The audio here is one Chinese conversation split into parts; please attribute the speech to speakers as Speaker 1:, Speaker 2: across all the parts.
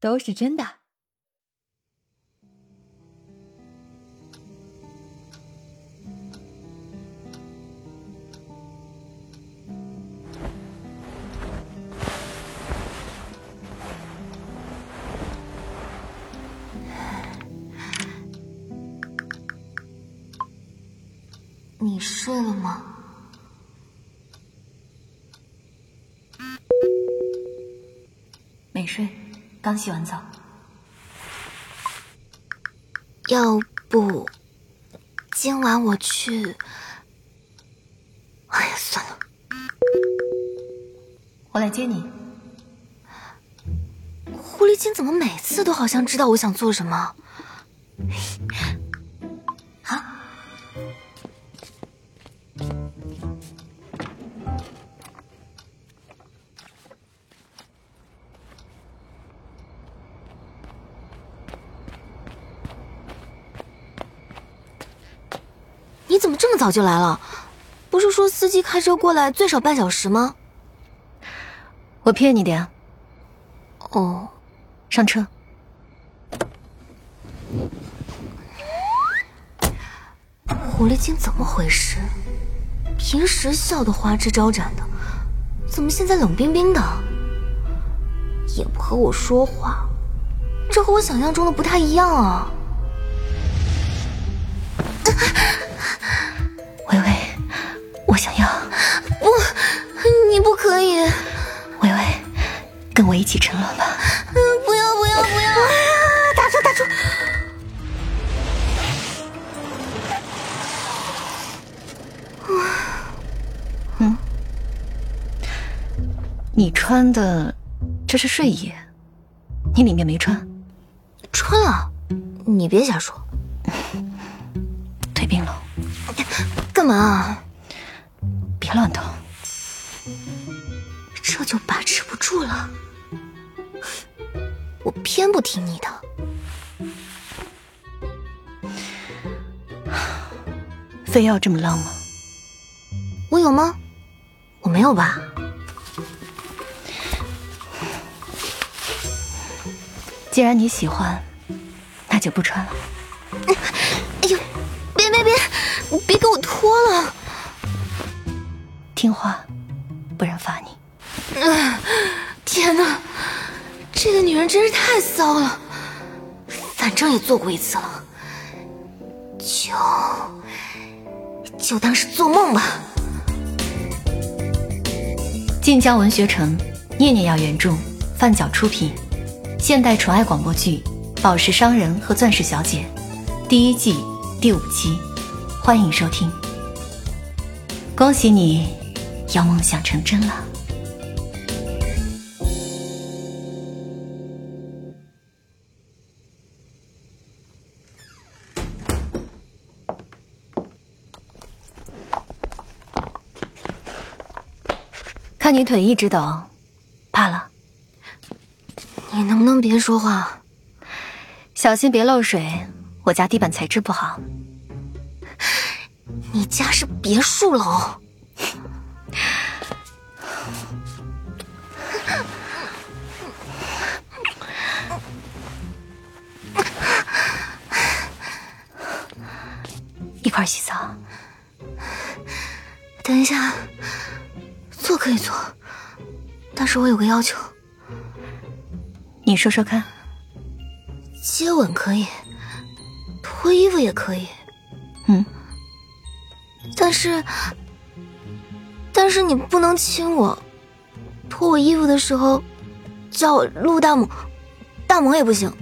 Speaker 1: 都是真的。
Speaker 2: 刚洗完澡。
Speaker 3: 要不今晚我去？哎呀，算了，
Speaker 2: 我来接你。
Speaker 3: 狐狸精怎么每次都好像知道我想做什么？你怎么这么早就来了？不是说司机开车过来最少半小时吗？
Speaker 2: 我骗你的呀。
Speaker 3: 哦，
Speaker 2: 上车。
Speaker 3: 狐狸精怎么回事？平时笑得花枝招展的，怎么现在冷冰冰的？也不和我说话，这和我想象中的不太一样啊！
Speaker 2: 微跟我一起沉沦吧。
Speaker 3: 不要不要不要！啊打住打住！
Speaker 2: 嗯，你穿的这是睡衣，你里面没穿。
Speaker 3: 穿了，你别瞎说。
Speaker 2: 腿冰了，
Speaker 3: 干嘛？
Speaker 2: 别乱动。
Speaker 3: 这就把持不住了。我偏不听你的。
Speaker 2: 非要这么浪吗？
Speaker 3: 我有吗？我没有吧？
Speaker 2: 既然你喜欢，那就不穿了。
Speaker 3: 哎呦，别别别，别给我脱了！
Speaker 2: 听话，不然罚你。
Speaker 3: 天哪，这个女人真是太骚了。反正也做过一次了，就就当是做梦吧。
Speaker 2: 晋江文学城，念念要原著，范角出品，现代纯爱广播剧《宝石商人和钻石小姐》第一季第五期，欢迎收听。恭喜你，要梦想成真了。看你腿一直抖，怕了，
Speaker 3: 你能不能别说话？
Speaker 2: 小心别漏水。我家地板材质不好。
Speaker 3: 你家是别墅楼。
Speaker 2: 一块洗澡。
Speaker 3: 等一下，做可以做，但是我有个要求。
Speaker 2: 你说说看。
Speaker 3: 接吻可以，脱衣服也可以。
Speaker 2: 嗯。
Speaker 3: 但是，但是你不能亲我，脱我衣服的时候叫我陆大猛，大猛也不行。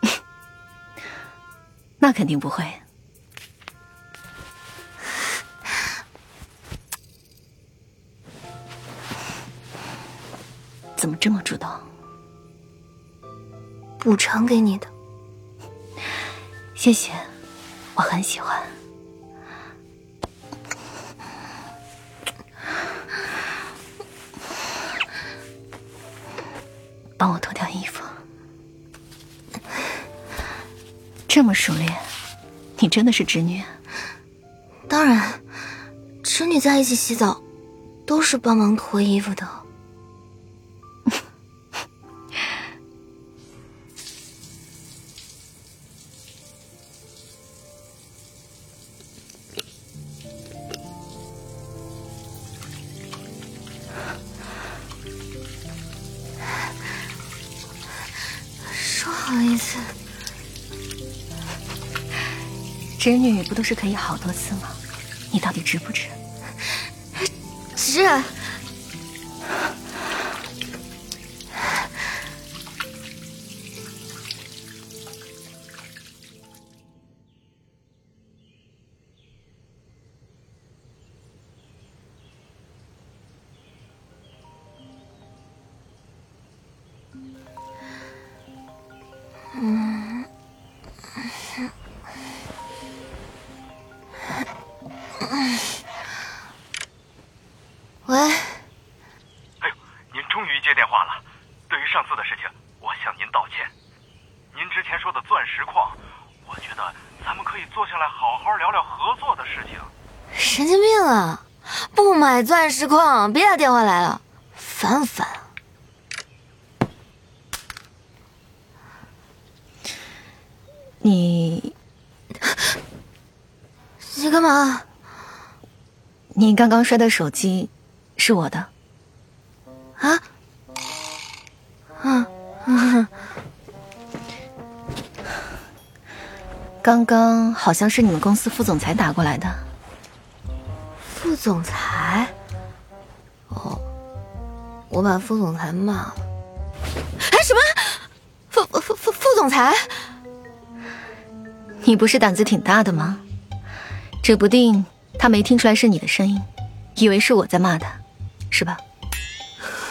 Speaker 2: 那肯定不会。怎么这么主动？
Speaker 3: 补偿给你的。
Speaker 2: 谢谢，我很喜欢。帮我脱掉衣服。这么熟练，你真的是织女？
Speaker 3: 当然，织女在一起洗澡，都是帮忙脱衣服的。
Speaker 2: 侄女不都是可以好多次吗？你到底值不值？
Speaker 3: 值。神经病啊！不买钻石矿，别打电话来了，烦不烦啊？
Speaker 2: 你
Speaker 3: 你干嘛？
Speaker 2: 你刚刚摔的手机是我的。
Speaker 3: 啊？嗯嗯，
Speaker 2: 刚刚好像是你们公司副总裁打过来的。
Speaker 3: 副总裁？哦，我把副总裁骂了。哎，什么？副副副副总裁？
Speaker 2: 你不是胆子挺大的吗？指不定他没听出来是你的声音，以为是我在骂他，是吧？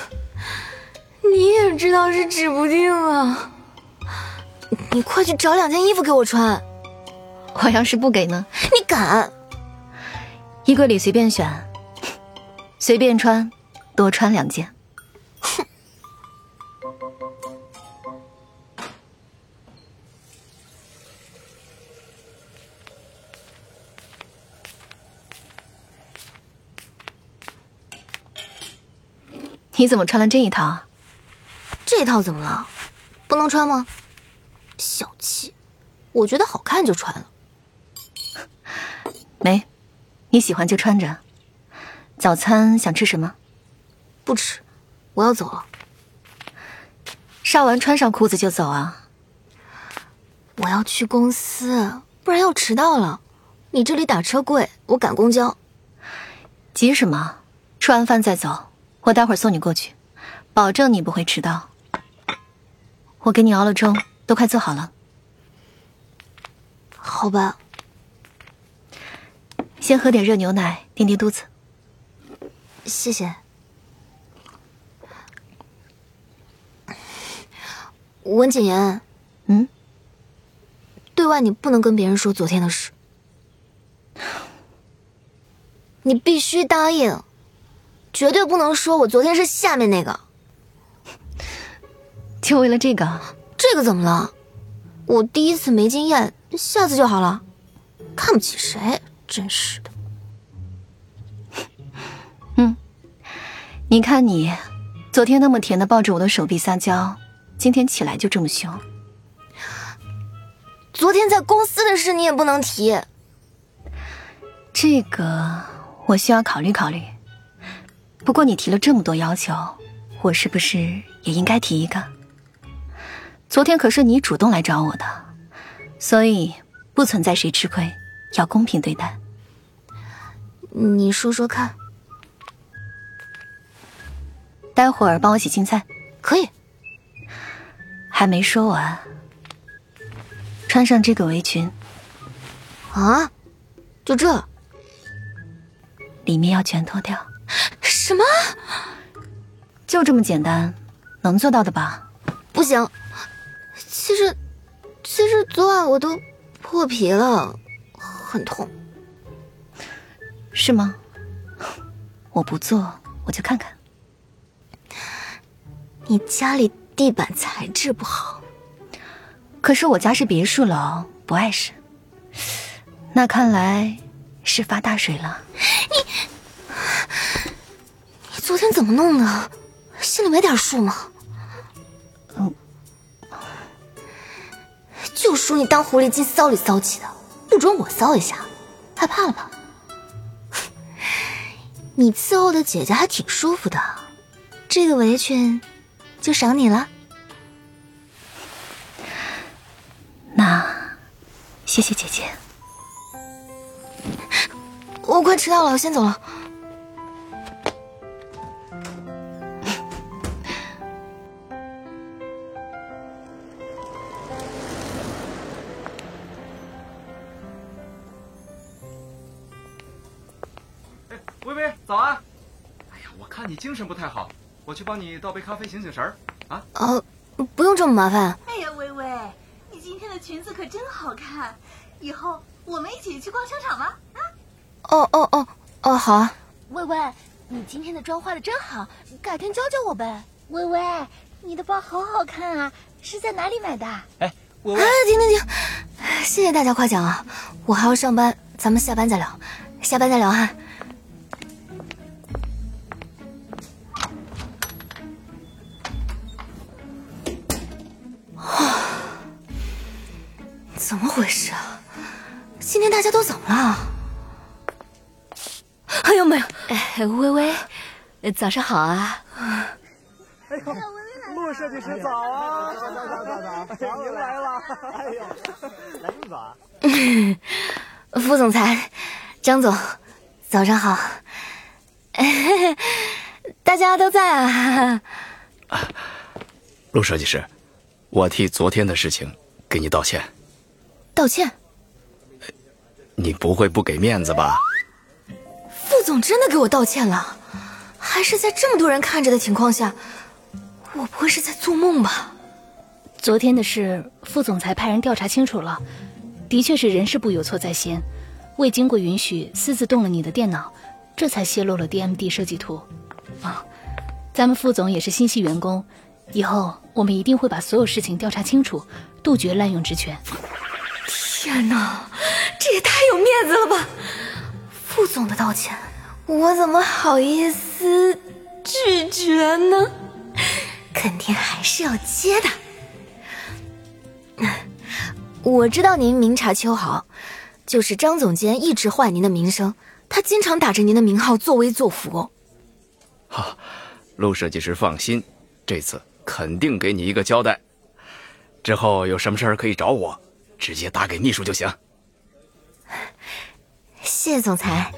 Speaker 3: 你也知道是指不定啊！你快去找两件衣服给我穿。
Speaker 2: 我要是不给呢？
Speaker 3: 你敢？
Speaker 2: 衣柜里随便选，随便穿，多穿两件。
Speaker 3: 哼！
Speaker 2: 你怎么穿了这一套啊？
Speaker 3: 这套怎么了？不能穿吗？小气！我觉得好看就穿了。
Speaker 2: 没，你喜欢就穿着。早餐想吃什么？
Speaker 3: 不吃，我要走了。
Speaker 2: 杀完穿上裤子就走啊？
Speaker 3: 我要去公司，不然要迟到了。你这里打车贵，我赶公交。
Speaker 2: 急什么？吃完饭再走，我待会儿送你过去，保证你不会迟到。我给你熬了粥，都快做好了。
Speaker 3: 好吧，
Speaker 2: 先喝点热牛奶垫垫肚子。
Speaker 3: 谢谢。文谨言，
Speaker 2: 嗯，
Speaker 3: 对外你不能跟别人说昨天的事，你必须答应，绝对不能说我昨天是下面那个。
Speaker 2: 就为了这个？
Speaker 3: 这个怎么了？我第一次没经验，下次就好了。看不起谁？真是的。
Speaker 2: 嗯，你看你，昨天那么甜的抱着我的手臂撒娇，今天起来就这么凶。
Speaker 3: 昨天在公司的事你也不能提。
Speaker 2: 这个我需要考虑考虑。不过你提了这么多要求，我是不是也应该提一个？昨天可是你主动来找我的，所以不存在谁吃亏，要公平对待。
Speaker 3: 你说说看。
Speaker 2: 待会儿帮我洗青菜，
Speaker 3: 可以。
Speaker 2: 还没说完，穿上这个围裙。
Speaker 3: 啊？就这？
Speaker 2: 里面要全脱掉。
Speaker 3: 什么？
Speaker 2: 就这么简单，能做到的吧？
Speaker 3: 不行。其实，其实昨晚我都破皮了，很痛。
Speaker 2: 是吗？我不做，我就看看。
Speaker 3: 你家里地板材质不好，
Speaker 2: 可是我家是别墅楼，不碍事。那看来是发大水了。
Speaker 3: 你，你昨天怎么弄的？心里没点数吗？
Speaker 2: 嗯。
Speaker 3: 就说你当狐狸精骚里骚气的，不准我骚一下，害怕了吧？你伺候的姐姐还挺舒服的，这个围裙就赏你了。
Speaker 2: 那谢谢姐姐。
Speaker 3: 我快迟到了，我先走了。
Speaker 1: 神不太好，我去帮你倒杯咖啡醒醒神儿啊。
Speaker 3: 呃，不用这么麻烦。
Speaker 4: 哎呀，微微，你今天的裙子可真好看，以后我们一起去逛商场吧？啊？
Speaker 3: 哦哦哦哦，好啊。
Speaker 4: 微微，你今天的妆化的真好，改天教教我呗。微微，你的包好好看啊，是在哪里买的？
Speaker 5: 哎，微
Speaker 3: 哎，停停停！谢谢大家夸奖啊，我还要上班，咱们下班再聊，下班再聊哈。啊，怎么回事啊？今天大家都怎么了？哎呦没有，
Speaker 6: 哎，微微，早上好啊！
Speaker 5: 哎呦陆设计师早啊！早早早早早，您来了！哎呦，来这么早啊？
Speaker 3: 副总裁，张总，早上好。大家都在啊。
Speaker 7: 陆设计师，我替昨天的事情给你道歉。
Speaker 3: 道歉？
Speaker 7: 你不会不给面子吧？
Speaker 3: 副总真的给我道歉了，还是在这么多人看着的情况下，我不会是在做梦吧？
Speaker 6: 昨天的事，副总裁派人调查清楚了，的确是人事部有错在先，未经过允许私自动了你的电脑，这才泄露了 DMD 设计图。啊，咱们副总也是心系员工，以后我们一定会把所有事情调查清楚，杜绝滥用职权。
Speaker 3: 天哪，这也太有面子了吧！副总的道歉，我怎么好意思拒绝呢？肯定还是要接的。我知道您明察秋毫，就是张总监一直坏您的名声，他经常打着您的名号作威作福哦。
Speaker 7: 哈，陆设计师放心，这次肯定给你一个交代。之后有什么事儿可以找我，直接打给秘书就行。
Speaker 3: 谢谢总裁。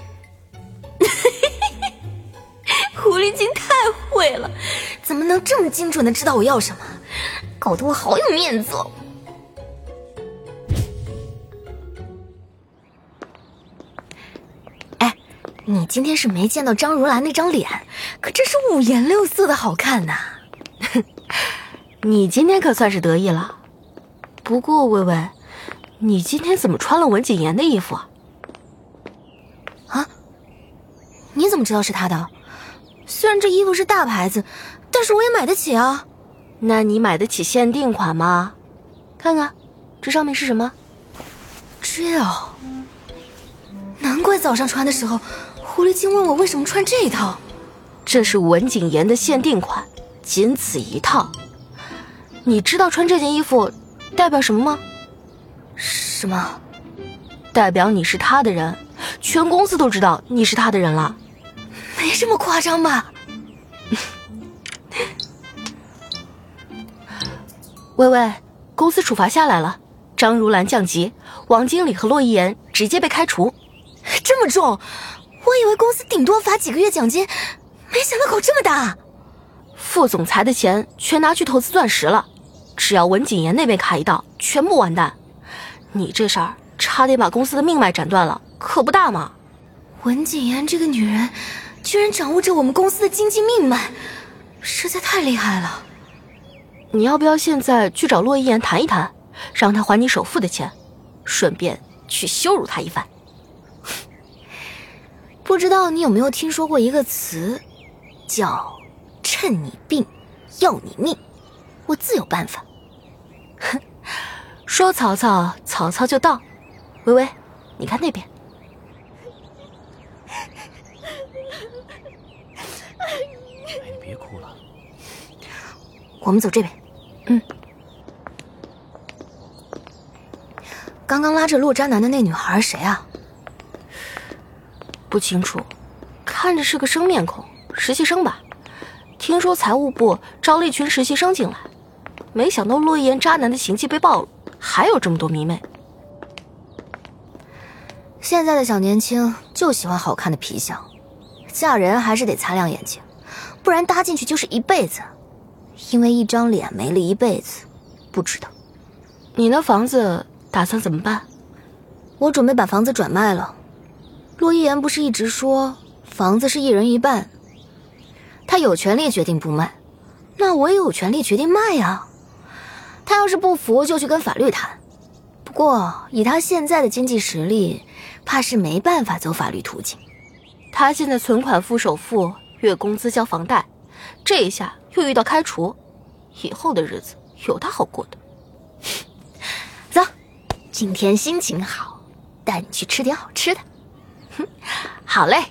Speaker 3: 狐狸精太会了，怎么能这么精准的知道我要什么？搞得我好有面子哦。哎，你今天是没见到张如兰那张脸，可真是五颜六色的好看呐。
Speaker 8: 你今天可算是得意了。不过，微微，你今天怎么穿了文谨言的衣服啊？
Speaker 3: 啊？你怎么知道是他的？虽然这衣服是大牌子，但是我也买得起啊。
Speaker 8: 那你买得起限定款吗？看看，这上面是什么
Speaker 3: ？Jill。难怪早上穿的时候，狐狸精问我为什么穿这一套。
Speaker 8: 这是文谨言的限定款，仅此一套。你知道穿这件衣服代表什么吗？
Speaker 3: 什么？
Speaker 8: 代表你是他的人，全公司都知道你是他的人了。
Speaker 3: 没这么夸张吧？
Speaker 8: 微微，公司处罚下来了，张如兰降级，王经理和洛一言直接被开除。
Speaker 3: 这么重？我以为公司顶多罚几个月奖金，没想到搞这么大。
Speaker 8: 副总裁的钱全拿去投资钻石了，只要文谨言那边卡一道，全部完蛋。你这事儿差点把公司的命脉斩断了，可不大嘛。
Speaker 3: 文谨言这个女人，居然掌握着我们公司的经济命脉，实在太厉害了。
Speaker 8: 你要不要现在去找洛一言谈一谈，让他还你首付的钱，顺便去羞辱他一番？
Speaker 3: 不知道你有没有听说过一个词，叫“趁你病，要你命”，我自有办法。
Speaker 8: 哼，说曹操，曹操就到。微微，你看那边。
Speaker 7: 哎别哭了，
Speaker 3: 我们走这边。
Speaker 8: 嗯。
Speaker 3: 刚刚拉着洛渣男的那女孩谁啊？
Speaker 8: 不清楚，看着是个生面孔，实习生吧。听说财务部招了一群实习生进来，没想到洛言渣男的行迹被暴露，还有这么多迷妹。
Speaker 3: 现在的小年轻就喜欢好看的皮相，嫁人还是得擦亮眼睛，不然搭进去就是一辈子。因为一张脸没了一辈子，不值得。
Speaker 8: 你那房子打算怎么办？
Speaker 3: 我准备把房子转卖了。洛一言不是一直说房子是一人一半，他有权利决定不卖，那我也有权利决定卖呀。他要是不服，就去跟法律谈。不过以他现在的经济实力，怕是没办法走法律途径。
Speaker 8: 他现在存款付首付，月工资交房贷，这一下又遇到开除，以后的日子有他好过的。
Speaker 3: 走，今天心情好，带你去吃点好吃的。
Speaker 8: 哼，好嘞。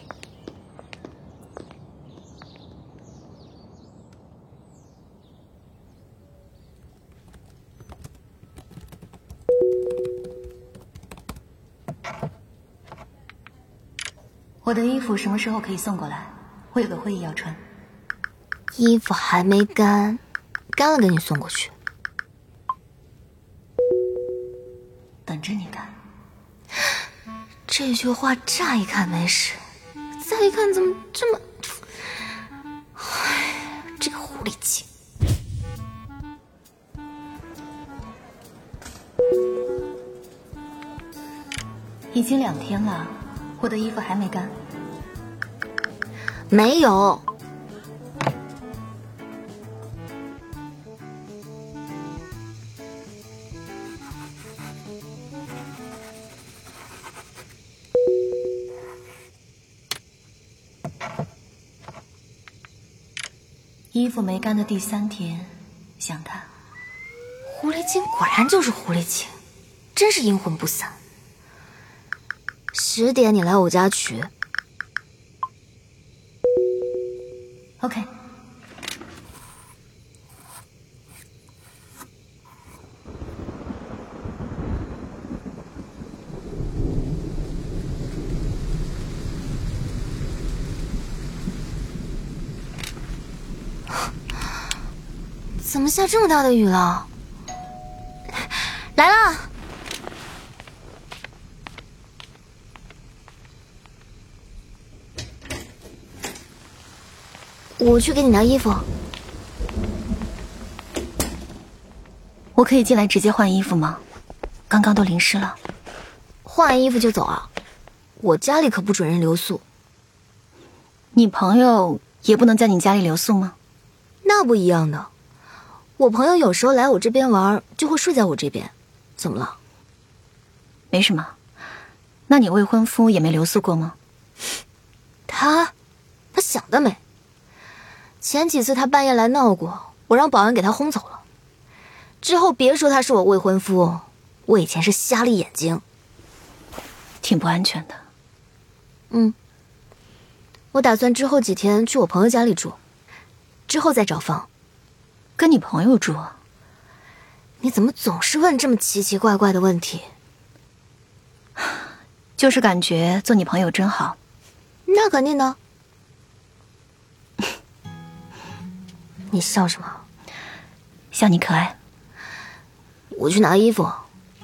Speaker 2: 我的衣服什么时候可以送过来？我有个会议要穿。
Speaker 3: 衣服还没干，干了给你送过去。
Speaker 2: 等着你干。
Speaker 3: 这句话乍一看没事，再一看怎么这么……
Speaker 2: 已经两天了，我的衣服还没干。
Speaker 3: 没有。
Speaker 2: 衣服没干的第三天，想他。
Speaker 3: 狐狸精果然就是狐狸精，真是阴魂不散。十点你来我家取。
Speaker 2: OK。
Speaker 3: 怎么下这么大的雨了？来了。我去给你拿衣服。
Speaker 2: 我可以进来直接换衣服吗？刚刚都淋湿了。
Speaker 3: 换完衣服就走啊？我家里可不准人留宿。
Speaker 2: 你朋友也不能在你家里留宿吗？
Speaker 3: 那不一样的。我朋友有时候来我这边玩，就会睡在我这边。怎么了？
Speaker 2: 没什么。那你未婚夫也没留宿过吗？
Speaker 3: 他，他想得美。前几次他半夜来闹过，我让保安给他轰走了。之后别说他是我未婚夫，我以前是瞎了眼睛。
Speaker 2: 挺不安全的。
Speaker 3: 嗯。我打算之后几天去我朋友家里住，之后再找房。
Speaker 2: 跟你朋友住？
Speaker 3: 你怎么总是问这么奇奇怪怪的问题？
Speaker 2: 就是感觉做你朋友真好。
Speaker 3: 那肯定的。你笑什么？
Speaker 2: 笑你可爱。
Speaker 3: 我去拿衣服，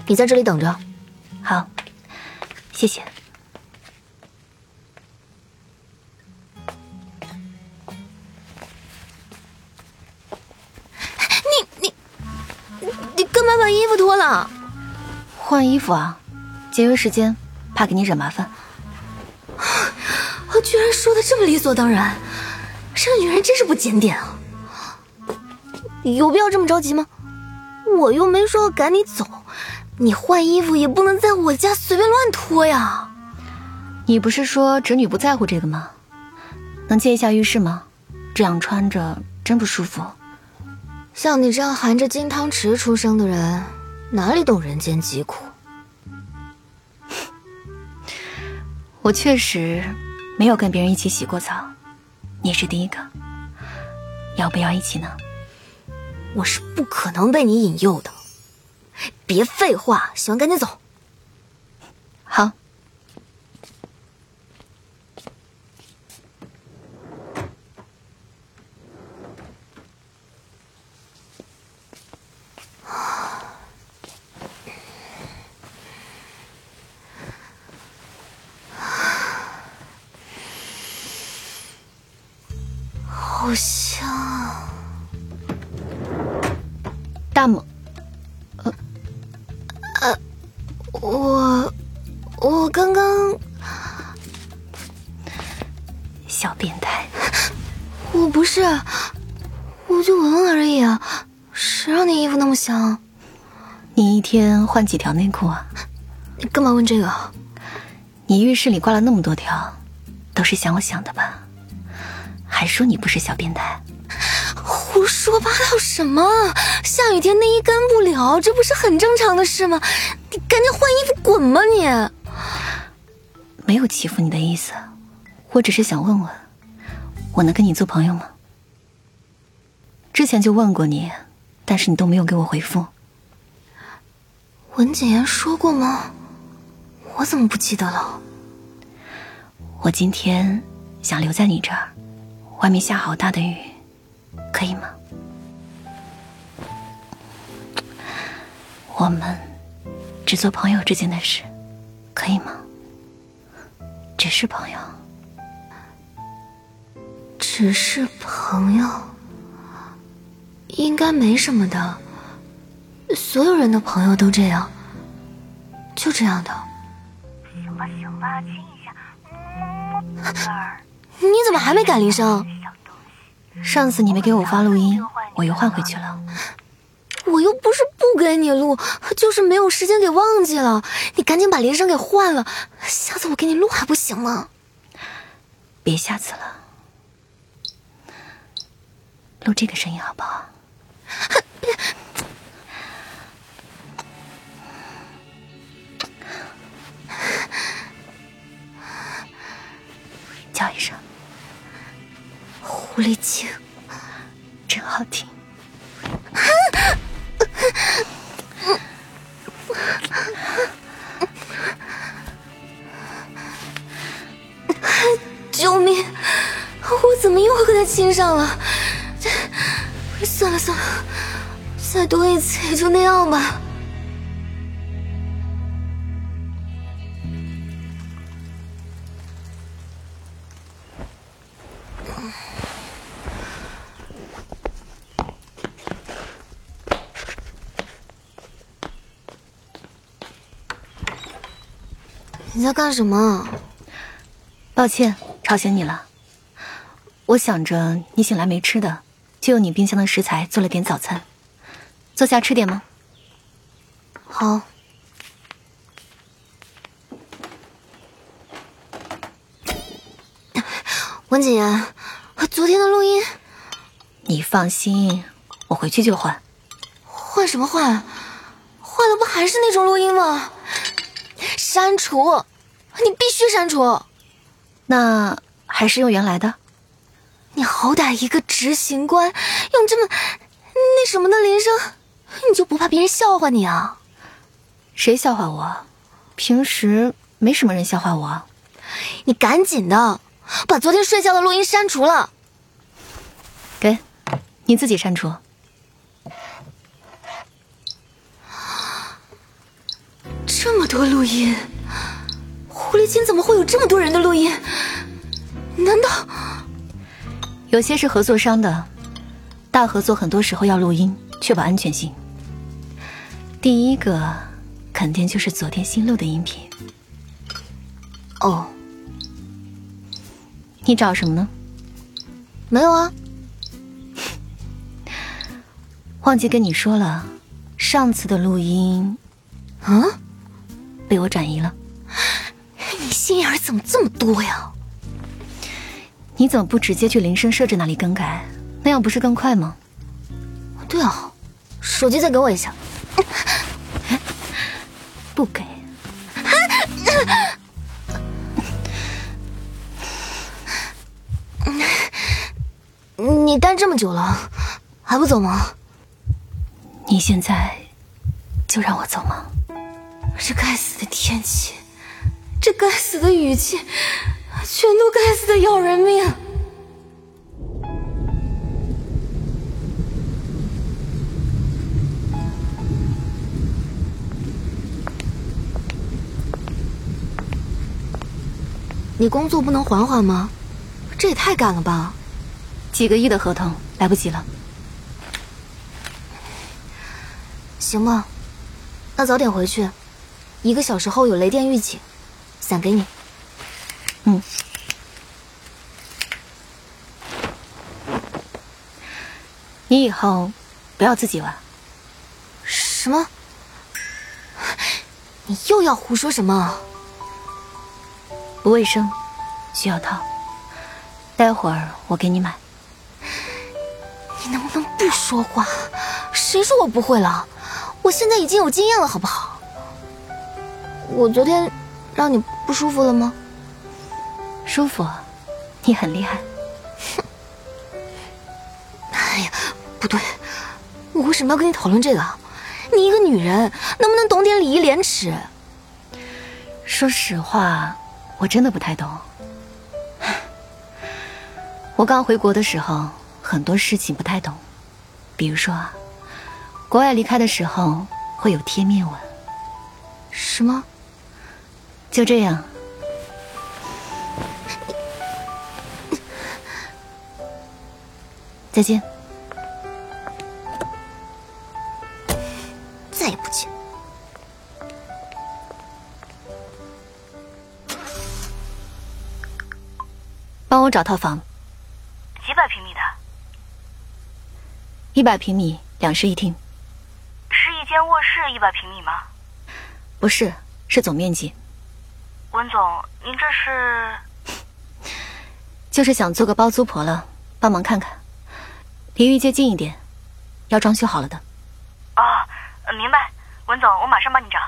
Speaker 3: 你在这里等着。
Speaker 2: 好，谢谢。
Speaker 3: 你你你干嘛把衣服脱了？
Speaker 2: 换衣服啊，节约时间，怕给你惹麻烦。
Speaker 3: 我居然说的这么理所当然，这女人真是不检点啊！有必要这么着急吗？我又没说要赶你走，你换衣服也不能在我家随便乱脱呀。
Speaker 2: 你不是说侄女不在乎这个吗？能借一下浴室吗？这样穿着真不舒服。
Speaker 3: 像你这样含着金汤匙出生的人，哪里懂人间疾苦？
Speaker 2: 我确实没有跟别人一起洗过澡，你是第一个。要不要一起呢？
Speaker 3: 我是不可能被你引诱的，别废话，喜欢赶紧走。
Speaker 2: 好。
Speaker 3: 啊，好香。
Speaker 2: 大猛，
Speaker 3: 呃呃，我我刚刚
Speaker 2: 小变态，
Speaker 3: 我不是，我就闻而已啊。谁让你衣服那么香？
Speaker 2: 你一天换几条内裤啊？
Speaker 3: 你干嘛问这个？
Speaker 2: 你浴室里挂了那么多条，都是想我想的吧？还说你不是小变态？
Speaker 3: 胡说八道什么？下雨天内衣干不了，这不是很正常的事吗？你赶紧换衣服滚吧你！
Speaker 2: 没有欺负你的意思，我只是想问问，我能跟你做朋友吗？之前就问过你，但是你都没有给我回复。
Speaker 3: 文谨言说过吗？我怎么不记得了？
Speaker 2: 我今天想留在你这儿，外面下好大的雨，可以吗？我们只做朋友之间的事，可以吗？只是朋友，
Speaker 3: 只是朋友，应该没什么的。所有人的朋友都这样，就这样的。
Speaker 4: 行吧行吧，亲一下，么么儿。
Speaker 3: 你怎么还没赶铃声？
Speaker 2: 上次你没给我发录音，我又换回去了。
Speaker 3: 我又不是不给你录，就是没有时间给忘记了。你赶紧把铃声给换了，下次我给你录还不行吗？
Speaker 2: 别下次了，录这个声音好不好？叫一声“
Speaker 3: 狐狸精”，
Speaker 2: 真好听。
Speaker 3: 救命！我怎么又和他亲上了？算了算了，再多一次也就那样吧。在干什么？
Speaker 2: 抱歉，吵醒你了。我想着你醒来没吃的，就用你冰箱的食材做了点早餐。坐下吃点吗？
Speaker 3: 好。文景言，昨天的录音，
Speaker 2: 你放心，我回去就换。
Speaker 3: 换什么换？换的不还是那种录音吗？删除，你必须删除。
Speaker 2: 那还是用原来的。
Speaker 3: 你好歹一个执行官，用这么那什么的铃声，你就不怕别人笑话你啊？
Speaker 2: 谁笑话我？平时没什么人笑话我。
Speaker 3: 你赶紧的，把昨天睡觉的录音删除了。
Speaker 2: 给，你自己删除。
Speaker 3: 这么多录音，狐狸精怎么会有这么多人的录音？难道
Speaker 2: 有些是合作商的？大合作很多时候要录音，确保安全性。第一个肯定就是昨天新录的音频。
Speaker 3: 哦，
Speaker 2: 你找什么呢？
Speaker 3: 没有啊，
Speaker 2: 忘记跟你说了，上次的录音，
Speaker 3: 啊？
Speaker 2: 被我转移了，
Speaker 3: 你心眼儿怎么这么多呀？
Speaker 2: 你怎么不直接去铃声设置那里更改？那样不是更快吗？
Speaker 3: 对啊，手机再给我一下。
Speaker 2: 不给。
Speaker 3: 你待这么久了，还不走吗？
Speaker 2: 你现在就让我走吗？
Speaker 3: 这该死的天气，这该死的语气，全都该死的要人命！你工作不能缓缓吗？这也太赶了吧！
Speaker 2: 几个亿的合同来不及了。
Speaker 3: 行吧，那早点回去，一个小时后有雷电预警，伞给你。
Speaker 2: 嗯。你以后不要自己玩。
Speaker 3: 什么？你又要胡说什么？
Speaker 2: 不卫生，需要套。待会儿我给你买。
Speaker 3: 你能不能不说话？谁说我不会了？我现在已经有经验了，好不好？我昨天让你不舒服了吗？
Speaker 2: 舒服，你很厉害。
Speaker 3: 哼！哎呀，不对，我为什么要跟你讨论这个？你一个女人，能不能懂点礼义廉耻？
Speaker 2: 说实话，我真的不太懂。我刚回国的时候，很多事情不太懂，比如说啊，国外离开的时候会有贴面吻。
Speaker 3: 什么？
Speaker 2: 就这样。再见。
Speaker 3: 再也不见。
Speaker 2: 帮我找套房。
Speaker 9: 几百平米的？
Speaker 2: 一百平米，两室一厅。
Speaker 9: 是一间卧室一百平米吗？
Speaker 2: 不是，是总面积。
Speaker 9: 温总，您这是？
Speaker 2: 就是想做个包租婆了，帮忙看看，离御街近一点，要装修好了的。
Speaker 9: 哦，明白，温总，我马上帮你找。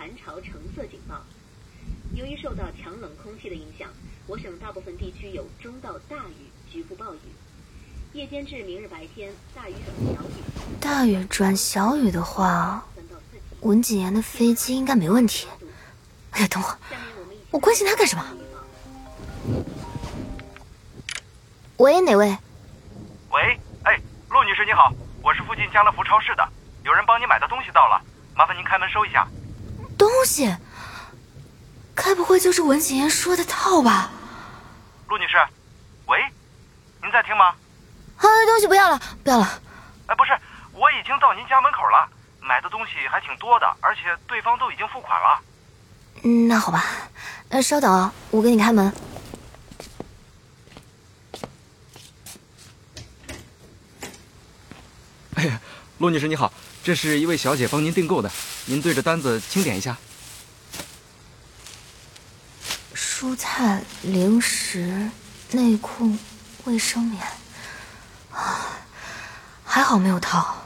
Speaker 10: 寒潮橙色警报。由于受到强冷空气的影响，我省大部分地区有中到大雨，局部暴雨。夜间至明日白天，大雨转小雨。
Speaker 3: 大雨转小雨的话，文景言的飞机应该没问题。哎呀，等会儿，我关心他干什么？喂，哪位？
Speaker 1: 喂，哎，陆女士你好，我是附近家乐福超市的，有人帮你买的东西到了，麻烦您开门收一下。
Speaker 3: 东西，该不会就是文景言说的套吧？
Speaker 1: 陆女士，喂，您在听吗？
Speaker 3: 啊，东西不要了，不要了。
Speaker 1: 哎，不是，我已经到您家门口了，买的东西还挺多的，而且对方都已经付款了。
Speaker 3: 嗯，那好吧，呃稍等啊，我给你开门。
Speaker 7: 哎呀，陆女士你好。这是一位小姐帮您订购的，您对着单子清点一下。
Speaker 3: 蔬菜、零食、内裤、卫生棉，啊，还好没有套。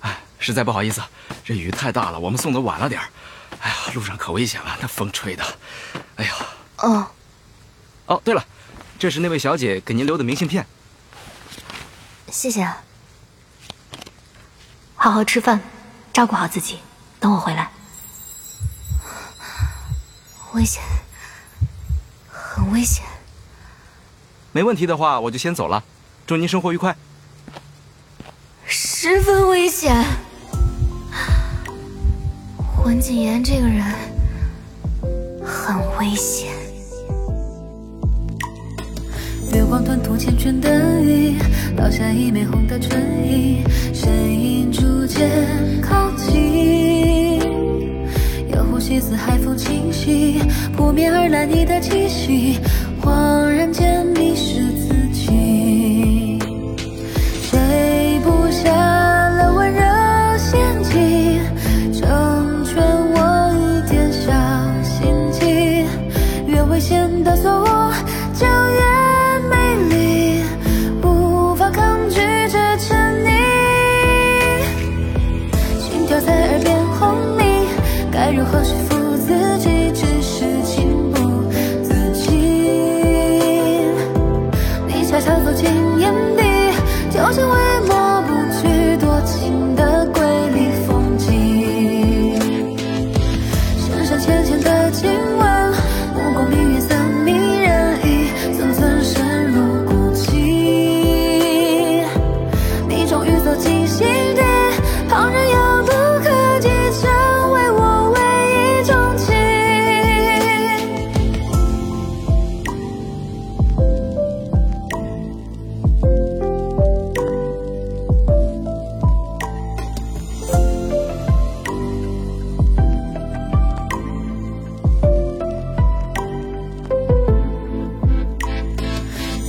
Speaker 7: 哎，实在不好意思，这雨太大了，我们送的晚了点哎呀，路上可危险了，那风吹的。哎呀。
Speaker 3: 哦。
Speaker 7: 哦，对了，这是那位小姐给您留的明信片。
Speaker 3: 谢谢。
Speaker 2: 好好吃饭，照顾好自己。等我回来。
Speaker 3: 危险，很危险。
Speaker 7: 没问题的话，我就先走了。祝您生活愉快。
Speaker 3: 十分危险。文景言这个人很危险。
Speaker 11: 月光吞吐缱绻的雨，倒下一枚红的唇印，身影逐渐靠近。有呼吸似海风轻息，扑面而来你的气息，恍然间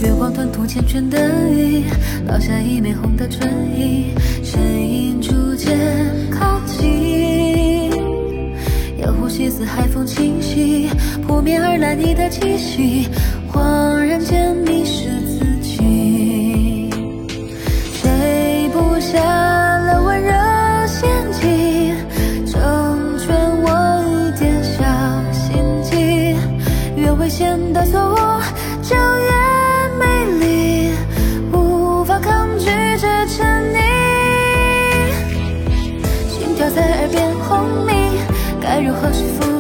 Speaker 11: 月光吞吐缱绻的雨，落下一枚红的唇印，身影逐渐靠近。有呼吸似海风侵袭，扑面而来你的气息，恍然间迷失自己。谁布下了温热陷阱，成全我一点小心机？越危险的错误聪明，该如何说服